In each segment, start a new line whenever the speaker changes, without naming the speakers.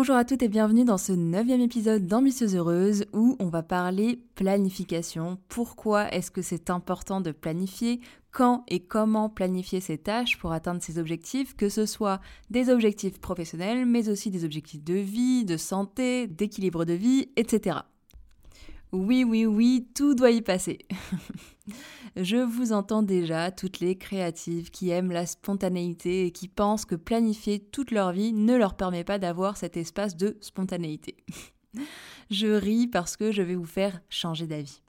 Bonjour à toutes et bienvenue dans ce neuvième épisode d'Ambitieuse Heureuse où on va parler planification. Pourquoi est-ce que c'est important de planifier? Quand et comment planifier ses tâches pour atteindre ses objectifs, que ce soit des objectifs professionnels mais aussi des objectifs de vie, de santé, d'équilibre de vie, etc. Oui, oui, oui, tout doit y passer. Je vous entends déjà, toutes les créatives qui aiment la spontanéité et qui pensent que planifier toute leur vie ne leur permet pas d'avoir cet espace de spontanéité. Je ris parce que je vais vous faire changer d'avis.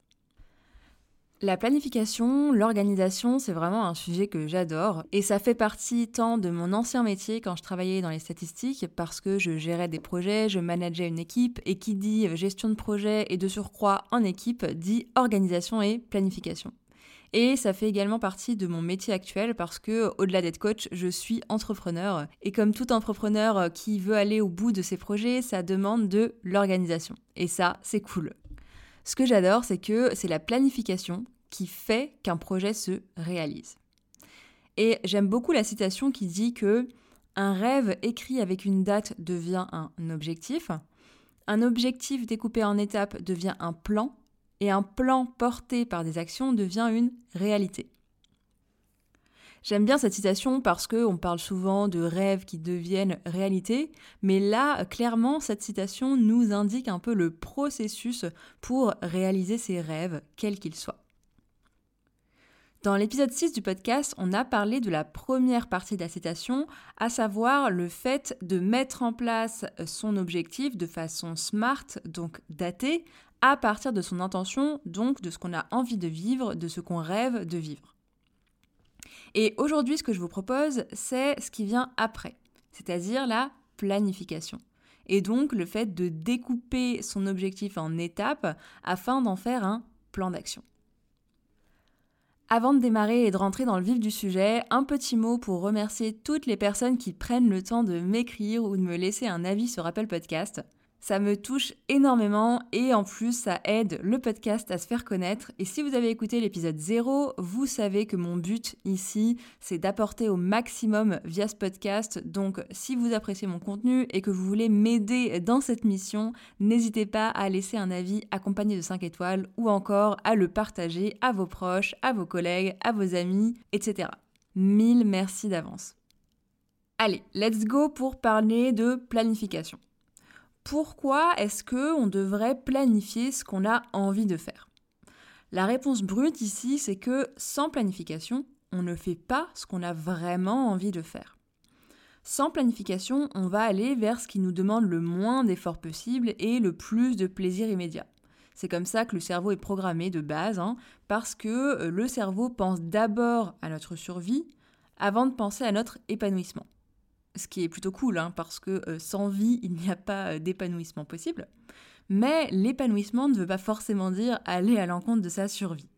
La planification, l'organisation, c'est vraiment un sujet que j'adore et ça fait partie tant de mon ancien métier quand je travaillais dans les statistiques parce que je gérais des projets, je manageais une équipe et qui dit gestion de projet et de surcroît en équipe dit organisation et planification. Et ça fait également partie de mon métier actuel parce que, au-delà d'être coach, je suis entrepreneur. Et comme tout entrepreneur qui veut aller au bout de ses projets, ça demande de l'organisation. Et ça, c'est cool. Ce que j'adore, c'est que c'est la planification qui fait qu'un projet se réalise. Et j'aime beaucoup la citation qui dit que un rêve écrit avec une date devient un objectif, un objectif découpé en étapes devient un plan, et un plan porté par des actions devient une réalité. J'aime bien cette citation parce qu'on parle souvent de rêves qui deviennent réalité, mais là, clairement, cette citation nous indique un peu le processus pour réaliser ces rêves, quels qu'ils soient. Dans l'épisode 6 du podcast, on a parlé de la première partie de la citation, à savoir le fait de mettre en place son objectif de façon smart, donc datée, à partir de son intention, donc de ce qu'on a envie de vivre, de ce qu'on rêve de vivre. Et aujourd'hui, ce que je vous propose, c'est ce qui vient après, c'est-à-dire la planification. Et donc le fait de découper son objectif en étapes afin d'en faire un plan d'action. Avant de démarrer et de rentrer dans le vif du sujet, un petit mot pour remercier toutes les personnes qui prennent le temps de m'écrire ou de me laisser un avis sur Apple Podcast. Ça me touche énormément et en plus ça aide le podcast à se faire connaître. Et si vous avez écouté l'épisode 0, vous savez que mon but ici, c'est d'apporter au maximum via ce podcast. Donc si vous appréciez mon contenu et que vous voulez m'aider dans cette mission, n'hésitez pas à laisser un avis accompagné de 5 étoiles ou encore à le partager à vos proches, à vos collègues, à vos amis, etc. Mille merci d'avance. Allez, let's go pour parler de planification pourquoi est-ce que on devrait planifier ce qu'on a envie de faire? La réponse brute ici, c'est que sans planification, on ne fait pas ce qu'on a vraiment envie de faire. Sans planification, on va aller vers ce qui nous demande le moins d'efforts possible et le plus de plaisir immédiat. C'est comme ça que le cerveau est programmé de base, hein, parce que euh, le cerveau pense d'abord à notre survie avant de penser à notre épanouissement ce qui est plutôt cool, hein, parce que euh, sans vie, il n'y a pas euh, d'épanouissement possible. Mais l'épanouissement ne veut pas forcément dire aller à l'encontre de sa survie.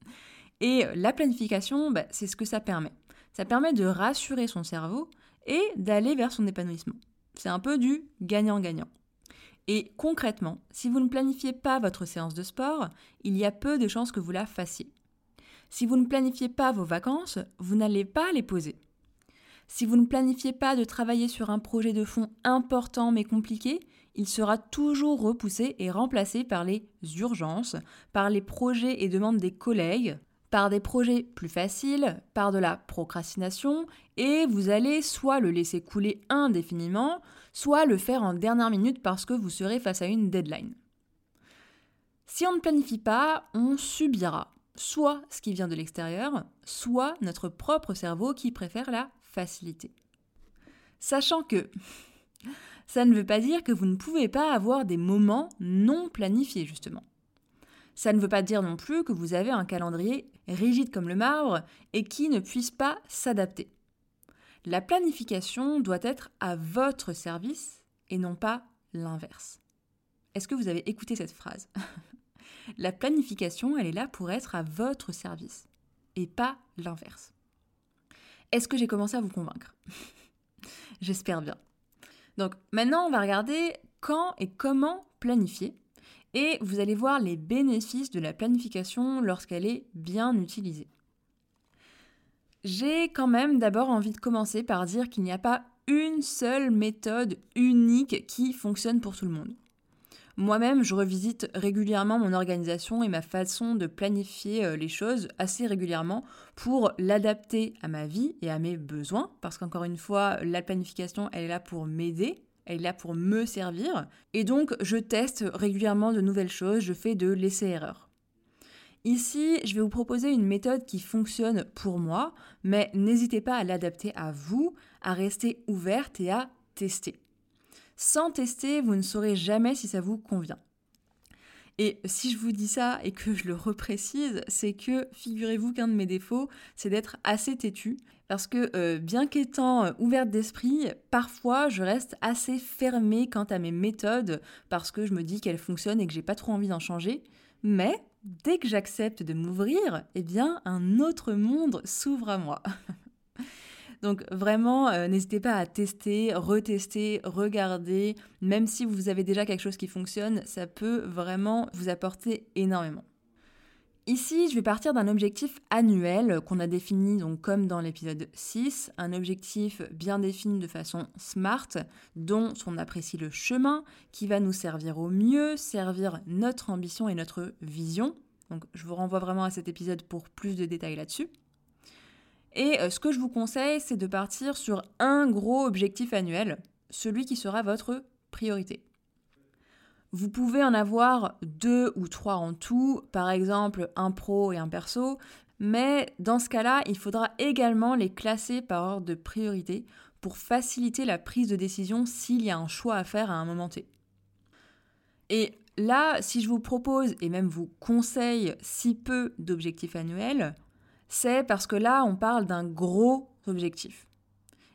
Et euh, la planification, bah, c'est ce que ça permet. Ça permet de rassurer son cerveau et d'aller vers son épanouissement. C'est un peu du gagnant-gagnant. Et concrètement, si vous ne planifiez pas votre séance de sport, il y a peu de chances que vous la fassiez. Si vous ne planifiez pas vos vacances, vous n'allez pas les poser. Si vous ne planifiez pas de travailler sur un projet de fond important mais compliqué, il sera toujours repoussé et remplacé par les urgences, par les projets et demandes des collègues, par des projets plus faciles, par de la procrastination, et vous allez soit le laisser couler indéfiniment, soit le faire en dernière minute parce que vous serez face à une deadline. Si on ne planifie pas, on subira soit ce qui vient de l'extérieur, soit notre propre cerveau qui préfère la facilité. Sachant que ça ne veut pas dire que vous ne pouvez pas avoir des moments non planifiés, justement. Ça ne veut pas dire non plus que vous avez un calendrier rigide comme le marbre et qui ne puisse pas s'adapter. La planification doit être à votre service et non pas l'inverse. Est-ce que vous avez écouté cette phrase? La planification, elle est là pour être à votre service et pas l'inverse. Est-ce que j'ai commencé à vous convaincre? J'espère bien. Donc maintenant, on va regarder quand et comment planifier et vous allez voir les bénéfices de la planification lorsqu'elle est bien utilisée. J'ai quand même d'abord envie de commencer par dire qu'il n'y a pas une seule méthode unique qui fonctionne pour tout le monde. Moi-même, je revisite régulièrement mon organisation et ma façon de planifier euh, les choses assez régulièrement pour l'adapter à ma vie et à mes besoins, parce qu'encore une fois, la planification, elle est là pour m'aider, elle est là pour me servir, et donc je teste régulièrement de nouvelles choses, je fais de l'essai-erreur. Ici, je vais vous proposer une méthode qui fonctionne pour moi, mais n'hésitez pas à l'adapter à vous, à rester ouverte et à tester. Sans tester, vous ne saurez jamais si ça vous convient. Et si je vous dis ça et que je le reprécise, c'est que figurez-vous qu'un de mes défauts, c'est d'être assez têtu. Parce que euh, bien qu'étant euh, ouverte d'esprit, parfois je reste assez fermée quant à mes méthodes parce que je me dis qu'elles fonctionnent et que j'ai pas trop envie d'en changer. Mais dès que j'accepte de m'ouvrir, eh bien un autre monde s'ouvre à moi. Donc vraiment, euh, n'hésitez pas à tester, retester, regarder. Même si vous avez déjà quelque chose qui fonctionne, ça peut vraiment vous apporter énormément. Ici, je vais partir d'un objectif annuel qu'on a défini comme dans l'épisode 6, un objectif bien défini de façon smart dont on apprécie le chemin qui va nous servir au mieux, servir notre ambition et notre vision. Donc je vous renvoie vraiment à cet épisode pour plus de détails là-dessus. Et euh, ce que je vous conseille, c'est de partir sur un gros objectif annuel, celui qui sera votre priorité. Vous pouvez en avoir deux ou trois en tout, par exemple un pro et un perso, mais dans ce cas-là, il faudra également les classer par ordre de priorité pour faciliter la prise de décision s'il y a un choix à faire à un moment T. Et là, si je vous propose et même vous conseille si peu d'objectifs annuels, c'est parce que là, on parle d'un gros objectif.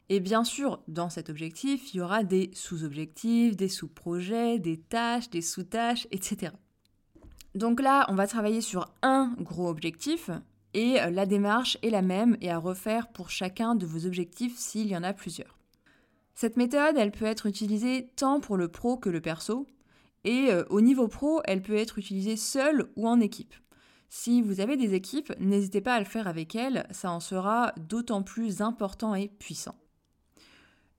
Et bien sûr, dans cet objectif, il y aura des sous-objectifs, des sous-projets, des tâches, des sous-tâches, etc. Donc là, on va travailler sur un gros objectif et la démarche est la même et à refaire pour chacun de vos objectifs s'il y en a plusieurs. Cette méthode, elle peut être utilisée tant pour le pro que le perso et euh, au niveau pro, elle peut être utilisée seule ou en équipe. Si vous avez des équipes, n'hésitez pas à le faire avec elles, ça en sera d'autant plus important et puissant.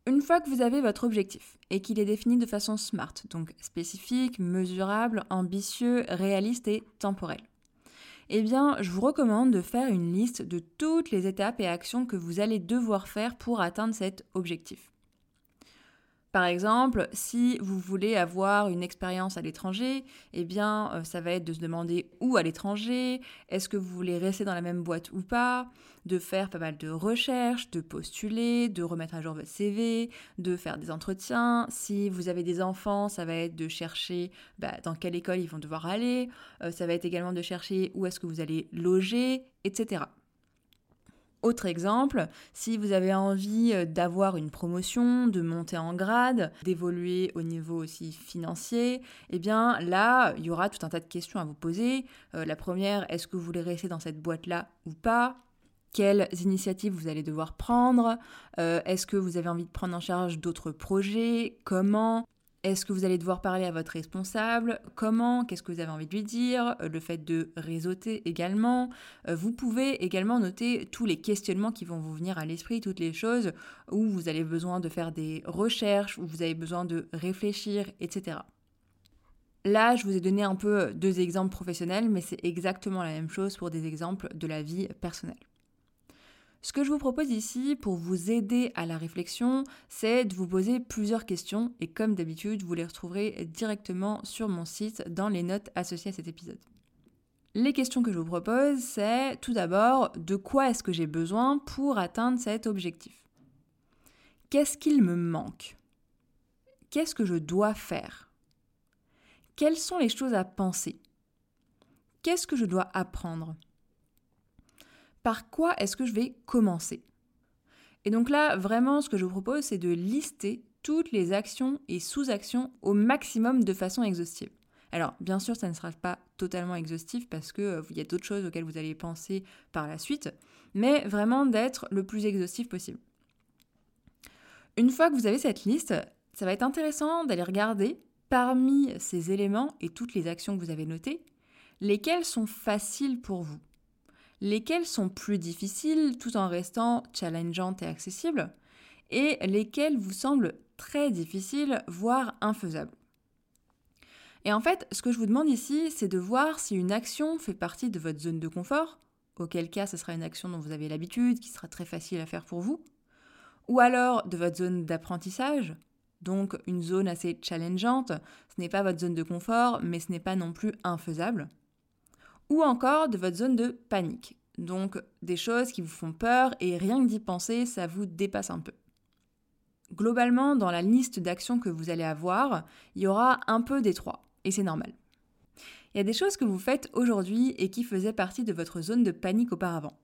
Une fois que vous avez votre objectif et qu'il est défini de façon smart, donc spécifique, mesurable, ambitieux, réaliste et temporel, eh bien, je vous recommande de faire une liste de toutes les étapes et actions que vous allez devoir faire pour atteindre cet objectif. Par exemple, si vous voulez avoir une expérience à l'étranger, eh bien, euh, ça va être de se demander où à l'étranger, est-ce que vous voulez rester dans la même boîte ou pas, de faire pas mal de recherches, de postuler, de remettre à jour votre CV, de faire des entretiens. Si vous avez des enfants, ça va être de chercher bah, dans quelle école ils vont devoir aller, euh, ça va être également de chercher où est-ce que vous allez loger, etc. Autre exemple, si vous avez envie euh, d'avoir une promotion, de monter en grade, d'évoluer au niveau aussi financier, eh bien là, il y aura tout un tas de questions à vous poser. Euh, la première, est-ce que vous voulez rester dans cette boîte-là ou pas? Quelles initiatives vous allez devoir prendre? Euh, Est-ce que vous avez envie de prendre en charge d'autres projets? Comment? Est-ce que vous allez devoir parler à votre responsable? Comment? Qu'est-ce que vous avez envie de lui dire? Euh, Le fait de réseauter également. Euh, vous pouvez également noter tous les questionnements qui vont vous venir à l'esprit, toutes les choses où vous avez besoin de faire des recherches, où vous avez besoin de réfléchir, etc. Là, je vous ai donné un peu deux exemples professionnels, mais c'est exactement la même chose pour des exemples de la vie personnelle. Ce que je vous propose ici pour vous aider à la réflexion, c'est de vous poser plusieurs questions et comme d'habitude, vous les retrouverez directement sur mon site dans les notes associées à cet épisode. Les questions que je vous propose, c'est tout d'abord de quoi est-ce que j'ai besoin pour atteindre cet objectif? Qu'est-ce qu'il me manque? Qu'est-ce que je dois faire? Quelles sont les choses à penser? Qu'est-ce que je dois apprendre? Par quoi est-ce que je vais commencer? Et donc là, vraiment, ce que je vous propose, c'est de lister toutes les actions et sous-actions au maximum de façon exhaustive. Alors, bien sûr, ça ne sera pas totalement exhaustif parce qu'il euh, y a d'autres choses auxquelles vous allez penser par la suite, mais vraiment d'être le plus exhaustif possible. Une fois que vous avez cette liste, ça va être intéressant d'aller regarder parmi ces éléments et toutes les actions que vous avez notées, lesquelles sont faciles pour vous, lesquelles sont plus difficiles tout en restant challengeantes et accessibles, et lesquelles vous semblent très difficiles, voire infaisables. Et en fait, ce que je vous demande ici, c'est de voir si une action fait partie de votre zone de confort, auquel cas ce sera une action dont vous avez l'habitude, qui sera très facile à faire pour vous, ou alors de votre zone d'apprentissage, donc une zone assez challengeante, ce n'est pas votre zone de confort, mais ce n'est pas non plus infaisable, ou encore de votre zone de panique, donc des choses qui vous font peur et rien que d'y penser, ça vous dépasse un peu. Globalement, dans la liste d'actions que vous allez avoir, il y aura un peu des trois, et c'est normal. Il y a des choses que vous faites aujourd'hui et qui faisaient partie de votre zone de panique auparavant.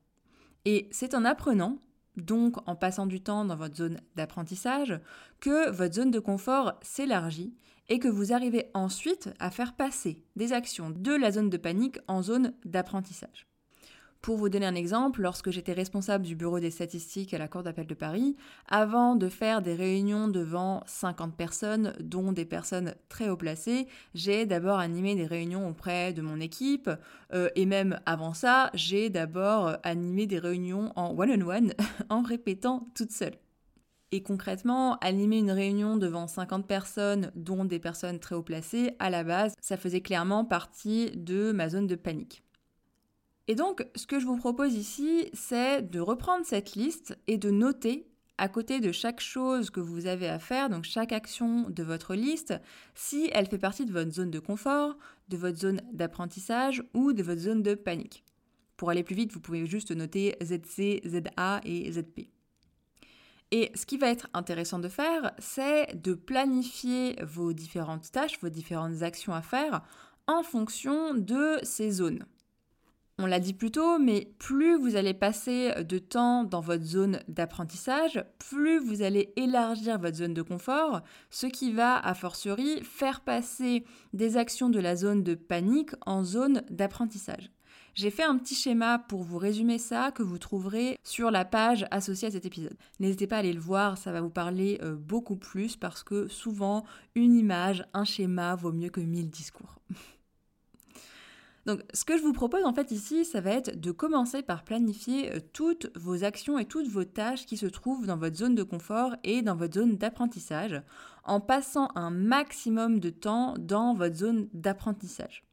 Et c'est en apprenant, donc en passant du temps dans votre zone d'apprentissage, que votre zone de confort s'élargit et que vous arrivez ensuite à faire passer des actions de la zone de panique en zone d'apprentissage. Pour vous donner un exemple, lorsque j'étais responsable du bureau des statistiques à la Cour d'appel de Paris, avant de faire des réunions devant 50 personnes, dont des personnes très haut placées, j'ai d'abord animé des réunions auprès de mon équipe, euh, et même avant ça, j'ai d'abord animé des réunions en one-on-one, en répétant toute seule. Et concrètement, animer une réunion devant 50 personnes, dont des personnes très haut placées, à la base, ça faisait clairement partie de ma zone de panique. Et donc, ce que je vous propose ici, c'est de reprendre cette liste et de noter à côté de chaque chose que vous avez à faire, donc chaque action de votre liste, si elle fait partie de votre zone de confort, de votre zone d'apprentissage ou de votre zone de panique. Pour aller plus vite, vous pouvez juste noter ZC, ZA et ZP. Et ce qui va être intéressant de faire, c'est de planifier vos différentes tâches, vos différentes actions à faire en fonction de ces zones. On l'a dit plus tôt, mais plus vous allez passer de temps dans votre zone d'apprentissage, plus vous allez élargir votre zone de confort, ce qui va, a fortiori, faire passer des actions de la zone de panique en zone d'apprentissage. J'ai fait un petit schéma pour vous résumer ça que vous trouverez sur la page associée à cet épisode. N'hésitez pas à aller le voir, ça va vous parler euh, beaucoup plus parce que souvent une image, un schéma vaut mieux que mille discours. Donc ce que je vous propose en fait ici, ça va être de commencer par planifier euh, toutes vos actions et toutes vos tâches qui se trouvent dans votre zone de confort et dans votre zone d'apprentissage, en passant un maximum de temps dans votre zone d'apprentissage.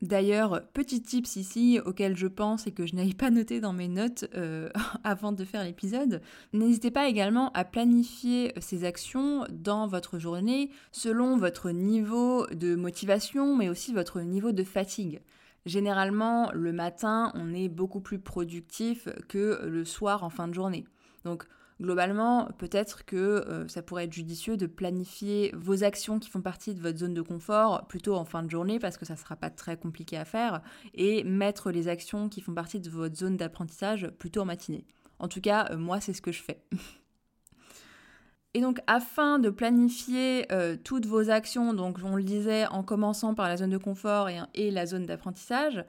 D'ailleurs, petit tips ici auquel je pense et que je n'avais pas noté dans mes notes euh, avant de faire l'épisode, n'hésitez pas également à planifier ces actions dans votre journée selon votre niveau de motivation mais aussi votre niveau de fatigue. Généralement, le matin, on est beaucoup plus productif que le soir en fin de journée. Donc, Globalement, peut-être que euh, ça pourrait être judicieux de planifier vos actions qui font partie de votre zone de confort plutôt en fin de journée parce que ça ne sera pas très compliqué à faire et mettre les actions qui font partie de votre zone d'apprentissage plutôt en matinée. En tout cas, euh, moi, c'est ce que je fais. Et donc, afin de planifier euh, toutes vos actions, donc on le disait en commençant par la zone de confort et la zone d'apprentissage,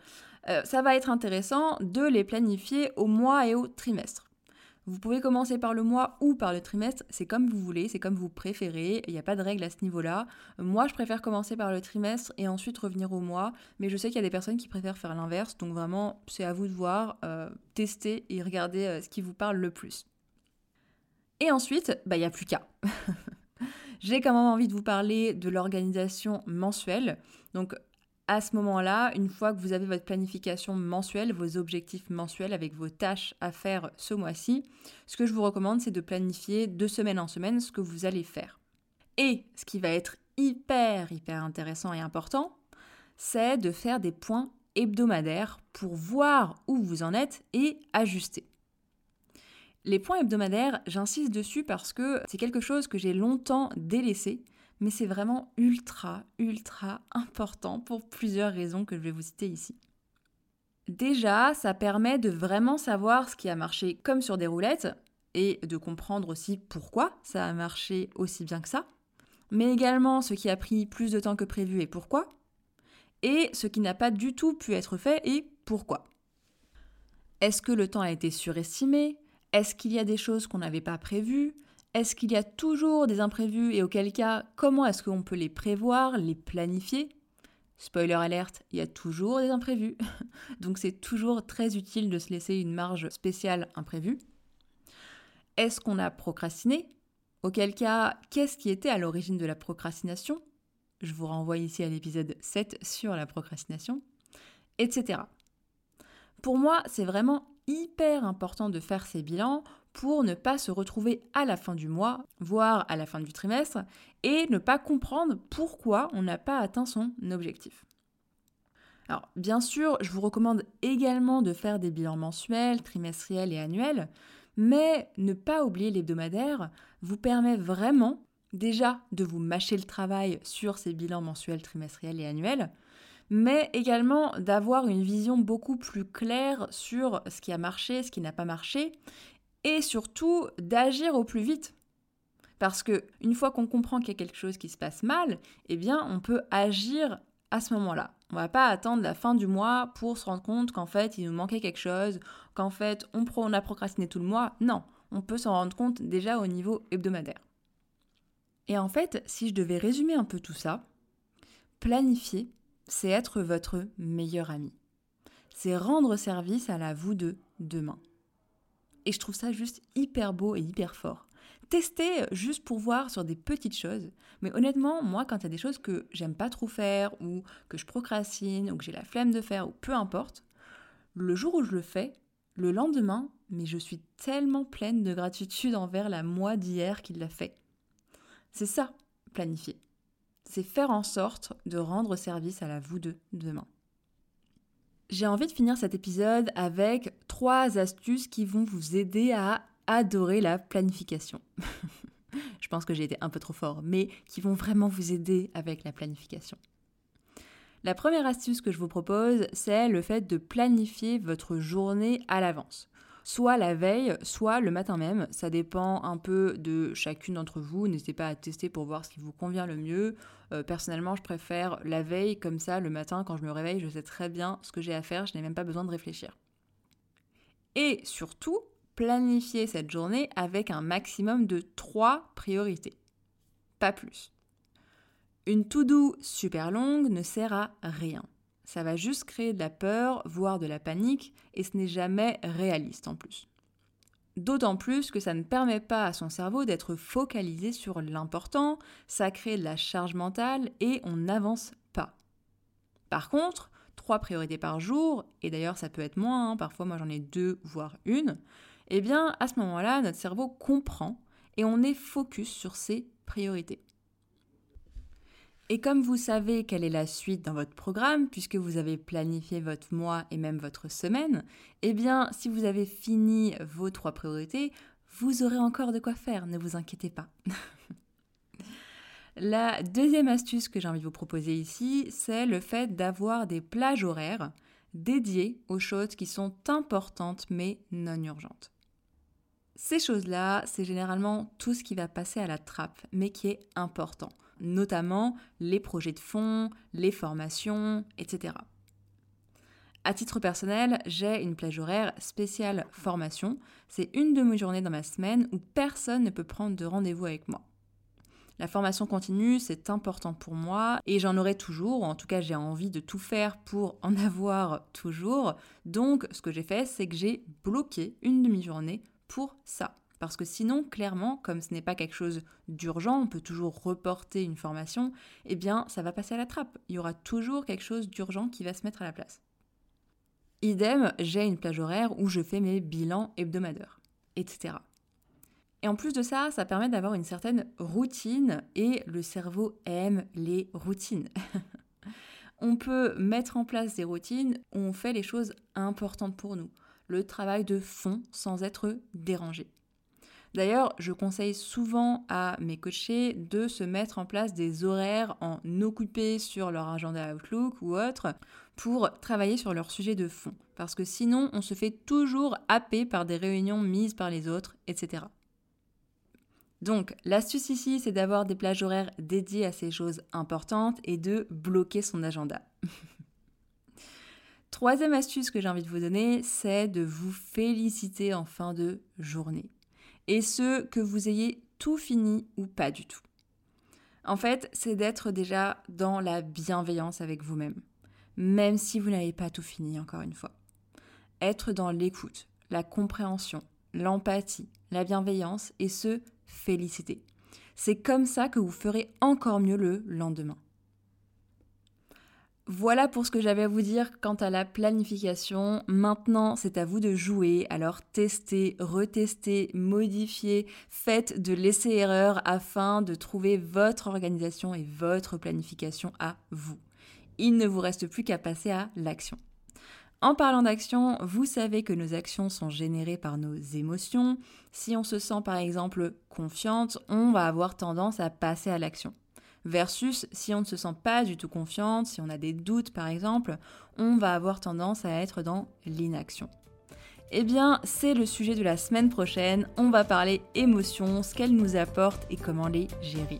ça va être intéressant de les planifier au mois et au trimestre. Vous pouvez commencer par le mois ou par le trimestre, c'est comme vous voulez, c'est comme vous préférez, il n'y a pas de règle à ce niveau-là. Moi, je préfère commencer par le trimestre et ensuite revenir au mois, mais je sais qu'il y a des personnes qui préfèrent faire l'inverse, donc vraiment, c'est à vous de voir, euh, tester et regarder euh, ce qui vous parle le plus. Et ensuite, bah, il n'y a plus qu'à. J'ai quand même envie de vous parler de l'organisation mensuelle. Donc, à ce moment-là, une fois que vous avez votre planification mensuelle, vos objectifs mensuels avec vos tâches à faire ce mois-ci, ce que je vous recommande, c'est de planifier de semaine en semaine ce que vous allez faire. Et ce qui va être hyper, hyper intéressant et important, c'est de faire des points hebdomadaires pour voir où vous en êtes et ajuster. Les points hebdomadaires, j'insiste dessus parce que c'est quelque chose que j'ai longtemps délaissé mais c'est vraiment ultra, ultra important pour plusieurs raisons que je vais vous citer ici. Déjà, ça permet de vraiment savoir ce qui a marché comme sur des roulettes et de comprendre aussi pourquoi ça a marché aussi bien que ça, mais également ce qui a pris plus de temps que prévu et pourquoi, et ce qui n'a pas du tout pu être fait et pourquoi. Est-ce que le temps a été surestimé? Est-ce qu'il y a des choses qu'on n'avait pas prévues? Est-ce qu'il y a toujours des imprévus et auquel cas, comment est-ce qu'on peut les prévoir, les planifier? Spoiler alerte, il y a toujours des imprévus. Donc c'est toujours très utile de se laisser une marge spéciale imprévue. Est-ce qu'on a procrastiné? Auquel cas, qu'est-ce qui était à l'origine de la procrastination? Je vous renvoie ici à l'épisode 7 sur la procrastination, etc. Pour moi, c'est vraiment hyper important de faire ces bilans pour ne pas se retrouver à la fin du mois, voire à la fin du trimestre, et ne pas comprendre pourquoi on n'a pas atteint son objectif. Alors, bien sûr, je vous recommande également de faire des bilans mensuels, trimestriels et annuels, mais ne pas oublier l'hebdomadaire vous permet vraiment déjà de vous mâcher le travail sur ces bilans mensuels, trimestriels et annuels, mais également d'avoir une vision beaucoup plus claire sur ce qui a marché, ce qui n'a pas marché, et surtout d'agir au plus vite. Parce que une fois qu'on comprend qu'il y a quelque chose qui se passe mal, eh bien on peut agir à ce moment-là. On va pas attendre la fin du mois pour se rendre compte qu'en fait il nous manquait quelque chose, qu'en fait on, on a procrastiné tout le mois. Non, on peut s'en rendre compte déjà au niveau hebdomadaire. Et en fait, si je devais résumer un peu tout ça, planifier, c'est être votre meilleur ami. C'est rendre service à la vous de demain. Et je trouve ça juste hyper beau et hyper fort. Tester juste pour voir sur des petites choses. Mais honnêtement, moi, quand il y a des choses que j'aime pas trop faire, ou que je procrastine, ou que j'ai la flemme de faire, ou peu importe, le jour où je le fais, le lendemain, mais je suis tellement pleine de gratitude envers la moi d'hier qui l'a fait. C'est ça, planifier c'est faire en sorte de rendre service à la vous de demain. J'ai envie de finir cet épisode avec trois astuces qui vont vous aider à adorer la planification. Je pense que j'ai été un peu trop fort, mais qui vont vraiment vous aider avec la planification. La première astuce que je vous propose, c'est le fait de planifier votre journée à l'avance soit la veille, soit le matin même. Ça dépend un peu de chacune d'entre vous. N'hésitez pas à tester pour voir ce qui vous convient le mieux. Euh, personnellement, je préfère la veille, comme ça, le matin, quand je me réveille, je sais très bien ce que j'ai à faire, je n'ai même pas besoin de réfléchir. Et surtout, planifier cette journée avec un maximum de trois priorités. Pas plus. Une to-do super longue ne sert à rien ça va juste créer de la peur, voire de la panique, et ce n'est jamais réaliste en plus. D'autant plus que ça ne permet pas à son cerveau d'être focalisé sur l'important, ça crée de la charge mentale et on n'avance pas. Par contre, trois priorités par jour, et d'ailleurs ça peut être moins, hein, parfois moi j'en ai deux, voire une, eh bien à ce moment-là, notre cerveau comprend et on est focus sur ses priorités. Et comme vous savez quelle est la suite dans votre programme, puisque vous avez planifié votre mois et même votre semaine, eh bien, si vous avez fini vos trois priorités, vous aurez encore de quoi faire, ne vous inquiétez pas. la deuxième astuce que j'ai envie de vous proposer ici, c'est le fait d'avoir des plages horaires dédiées aux choses qui sont importantes mais non urgentes. Ces choses-là, c'est généralement tout ce qui va passer à la trappe, mais qui est important notamment les projets de fonds, les formations, etc. À titre personnel, j'ai une plage horaire spéciale formation. C'est une demi-journée dans ma semaine où personne ne peut prendre de rendez-vous avec moi. La formation continue, c'est important pour moi et j'en aurai toujours, en tout cas j'ai envie de tout faire pour en avoir toujours. Donc ce que j'ai fait, c'est que j'ai bloqué une demi-journée pour ça. Parce que sinon, clairement, comme ce n'est pas quelque chose d'urgent, on peut toujours reporter une formation, eh bien, ça va passer à la trappe. Il y aura toujours quelque chose d'urgent qui va se mettre à la place. Idem, j'ai une plage horaire où je fais mes bilans hebdomadaires, etc. Et en plus de ça, ça permet d'avoir une certaine routine et le cerveau aime les routines. on peut mettre en place des routines où on fait les choses importantes pour nous, le travail de fond sans être dérangé. D'ailleurs, je conseille souvent à mes coachés de se mettre en place des horaires en occupé sur leur agenda Outlook ou autre pour travailler sur leur sujet de fond. Parce que sinon, on se fait toujours happer par des réunions mises par les autres, etc. Donc, l'astuce ici, c'est d'avoir des plages horaires dédiées à ces choses importantes et de bloquer son agenda. Troisième astuce que j'ai envie de vous donner, c'est de vous féliciter en fin de journée. Et ce, que vous ayez tout fini ou pas du tout. En fait, c'est d'être déjà dans la bienveillance avec vous-même, même si vous n'avez pas tout fini, encore une fois. Être dans l'écoute, la compréhension, l'empathie, la bienveillance et se féliciter. C'est comme ça que vous ferez encore mieux le lendemain. Voilà pour ce que j'avais à vous dire quant à la planification. Maintenant, c'est à vous de jouer. Alors testez, retestez, modifiez, faites de l'essai-erreur afin de trouver votre organisation et votre planification à vous. Il ne vous reste plus qu'à passer à l'action. En parlant d'action, vous savez que nos actions sont générées par nos émotions. Si on se sent par exemple confiante, on va avoir tendance à passer à l'action. Versus si on ne se sent pas du tout confiante, si on a des doutes par exemple, on va avoir tendance à être dans l'inaction. Eh bien, c'est le sujet de la semaine prochaine. On va parler émotions, ce qu'elles nous apportent et comment les gérer.